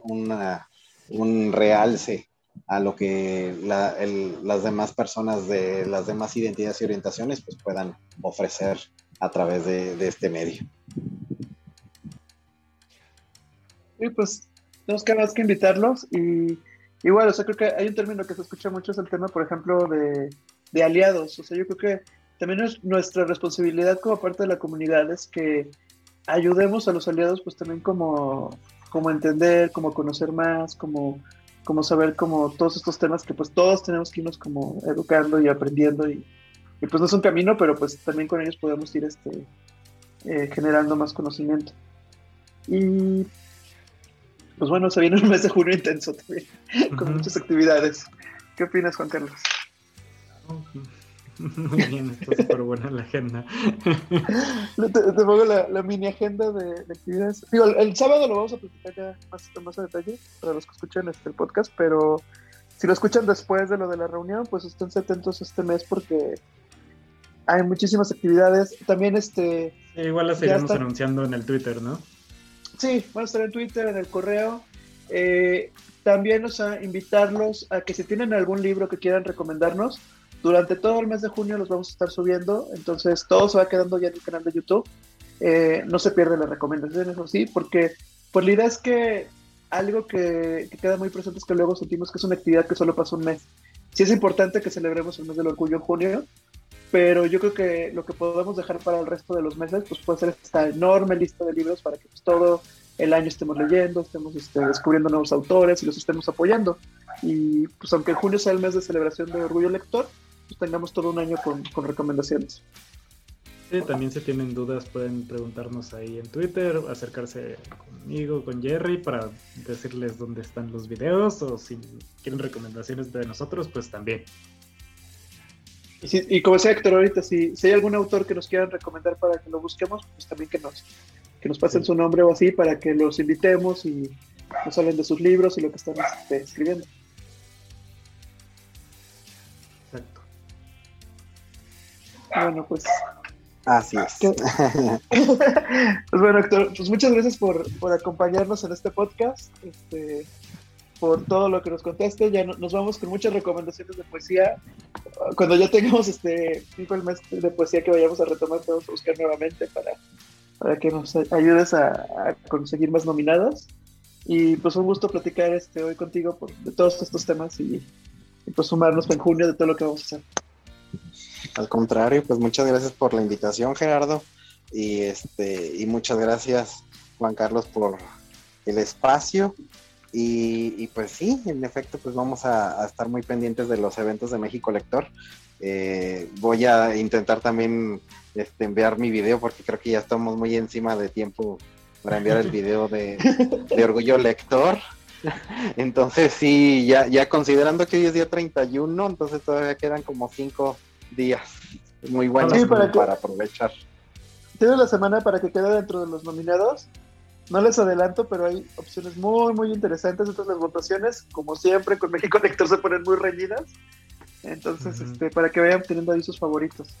un realce a lo que las demás personas de las demás identidades y orientaciones pues puedan ofrecer a través de, este medio. Y pues tenemos que más que invitarlos y igual, o sea, creo que hay un término que se escucha mucho, es el tema, por ejemplo, de, de aliados. O sea, yo creo que también es nuestra responsabilidad como parte de la comunidad es que ayudemos a los aliados pues también como, como entender, como conocer más, como, como saber como todos estos temas que pues todos tenemos que irnos como educando y aprendiendo y, pues no es un camino, pero pues también con ellos podemos ir este, eh, generando más conocimiento. Y pues bueno, se viene un mes de junio intenso también, con muchas actividades. ¿Qué opinas, Juan Carlos? Muy bien, está súper buena la agenda. te, pongo la, mini agenda de, actividades. Digo, el, sábado lo vamos a platicar ya más, más a detalle para los que escuchan este, el podcast, pero si lo escuchan después de lo de la reunión, pues estén atentos este mes porque hay muchísimas actividades. También este... igual las seguiremos anunciando en el Twitter, ¿no? Sí, van a estar en Twitter, en el correo. Eh, también, o sea, invitarlos a que si tienen algún libro que quieran recomendarnos, durante todo el mes de junio los vamos a estar subiendo, entonces todo se va quedando ya en el canal de YouTube. Eh, no se pierden las recomendaciones, o sí, porque pues la idea es que algo que, que, queda muy presente es que luego sentimos que es una actividad que solo pasa un mes. Sí es importante que celebremos el mes del orgullo en junio, pero yo creo que lo que podemos dejar para el resto de los meses pues puede ser esta enorme lista de libros para que pues, todo el año estemos leyendo, estemos este, descubriendo nuevos autores y los estemos apoyando. Y pues aunque junio sea el mes de celebración de Orgullo Lector, pues tengamos todo un año con, con recomendaciones. Sí, también si tienen dudas pueden preguntarnos ahí en Twitter, acercarse conmigo, con Jerry, para decirles dónde están los videos o si quieren recomendaciones de nosotros, pues también. Y, como decía Héctor ahorita, si, si hay algún autor que nos quieran recomendar para que lo busquemos, pues también que nos, que nos pasen su nombre o así para que los invitemos y nos hablen de sus libros y lo que están este, escribiendo. Exacto. Bueno, pues Así es. pues bueno, Héctor, pues muchas gracias por, por acompañarnos en este podcast, este, por todo lo que nos contaste. Ya nos vamos con muchas recomendaciones de poesía. Cuando ya tengamos este el mes de poesía que vayamos a retomar, a buscar nuevamente para, para que nos ayudes a, conseguir más nominadas. Y pues un gusto platicar este hoy contigo por, de todos estos temas y, y pues sumarnos en junio de todo lo que vamos a hacer. Al contrario, pues muchas gracias por la invitación, Gerardo. Y este, y muchas gracias, Juan Carlos, por el espacio. Y, pues sí, en efecto, pues vamos a, estar muy pendientes de los eventos de México Lector. Eh, voy a intentar también este, enviar mi video porque creo que ya estamos muy encima de tiempo para enviar el video de, Orgullo Lector. Entonces sí, ya, ya considerando que hoy es día 31, entonces todavía quedan como cinco días muy buenos para, aprovechar. Tiene la semana para que quede dentro de los nominados. No les adelanto, pero hay opciones muy, muy interesantes. Entonces las votaciones, como siempre, con México Lector se ponen muy reñidas. Entonces, este, para que vayan teniendo ahí sus favoritos.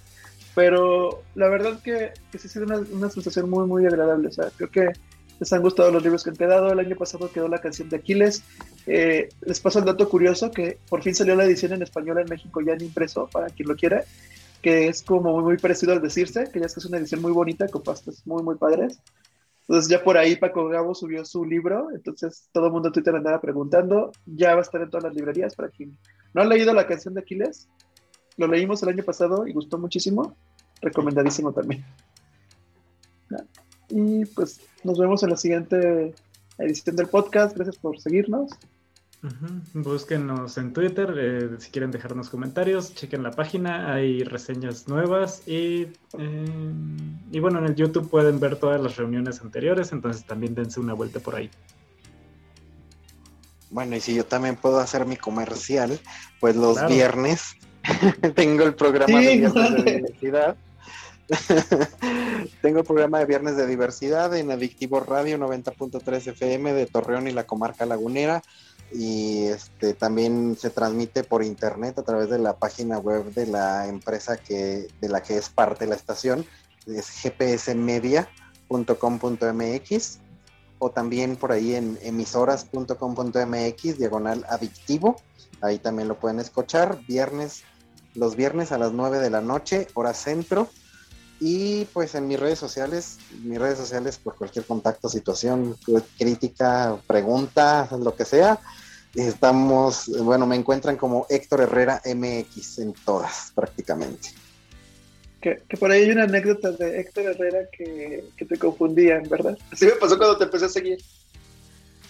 Pero la verdad que, que sí ha sido una, una, sensación muy, muy agradable. O sea, creo que les han gustado los libros que han quedado. El año pasado quedó la canción de Aquiles. Eh, les paso el dato curioso que por fin salió la edición en español en México ya en impreso, para quien lo quiera, que es como muy, muy parecido al decirse, que ya es que es una edición muy bonita, con pastas muy, muy padres. Entonces ya por ahí Paco Gabo subió su libro, entonces todo el mundo en Twitter andaba preguntando, ya va a estar en todas las librerías para quien no ha leído la canción de Aquiles, lo leímos el año pasado y gustó muchísimo, recomendadísimo también. Y pues nos vemos en la siguiente edición del podcast. Gracias por seguirnos. Búsquenos en Twitter eh, si quieren dejarnos comentarios, chequen la página, hay reseñas nuevas y, eh, y bueno, en el YouTube pueden ver todas las reuniones anteriores, entonces también dense una vuelta por ahí. Bueno, y si yo también puedo hacer mi comercial, pues los viernes tengo el programa de viernes de la universidad Tengo el programa de Viernes de Diversidad en Adictivo Radio 90.3 FM de Torreón y la comarca lagunera. Y este también se transmite por internet a través de la página web de la empresa que, de la que es parte la estación, es gpsmedia.com.mx o también por ahí en emisoras.com.mx, diagonal adictivo. Ahí también lo pueden escuchar. Viernes, los viernes a las 9 de la noche, hora centro y pues en mis redes sociales, mis redes sociales por cualquier contacto, situación, crítica, pregunta, lo que sea, estamos, bueno, me encuentran como Héctor Herrera MX en todas prácticamente. Que, por ahí hay una anécdota de Héctor Herrera que, te confundían, ¿verdad? Así me pasó cuando te empecé a seguir.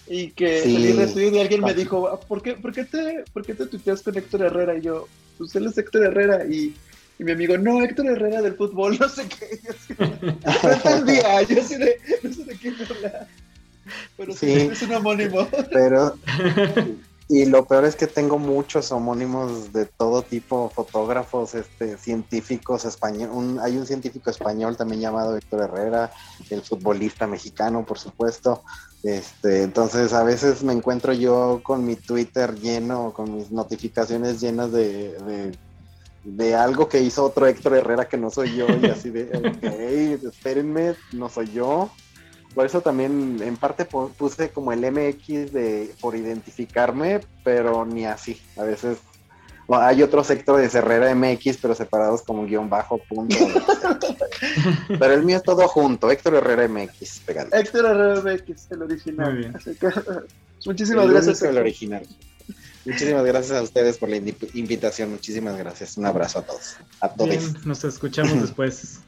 Y que salí de y alguien me dijo, ah, ¿por qué, por, qué te, ¿por qué te tuiteas con Héctor Herrera? Y yo, pues él es Héctor Herrera y y mi amigo, no, Héctor Herrera del fútbol, no sé qué. no entendía, yo sé de, no sé de qué habla. Pero sí, es un homónimo. Pero, y lo peor es que tengo muchos homónimos de todo tipo, fotógrafos, este, científicos español, hay un científico español también llamado Héctor Herrera, el futbolista mexicano, por supuesto. Este, entonces a veces me encuentro yo con mi Twitter lleno, con mis notificaciones llenas de de algo que hizo otro Héctor Herrera que no soy yo y así de, ok, espérenme, no soy yo. Por eso también en parte puse como el MX de por identificarme, pero ni así. A veces hay otro sector de Herrera MX, pero separados como guion bajo, punto. pero el mío es todo junto, Héctor Herrera MX, pegando. Héctor Herrera MX, el original. Muy bien. muchísimas gracias. El original. Muchísimas gracias a ustedes por la invitación. Muchísimas gracias. Un abrazo a todos. A todos. nos escuchamos después.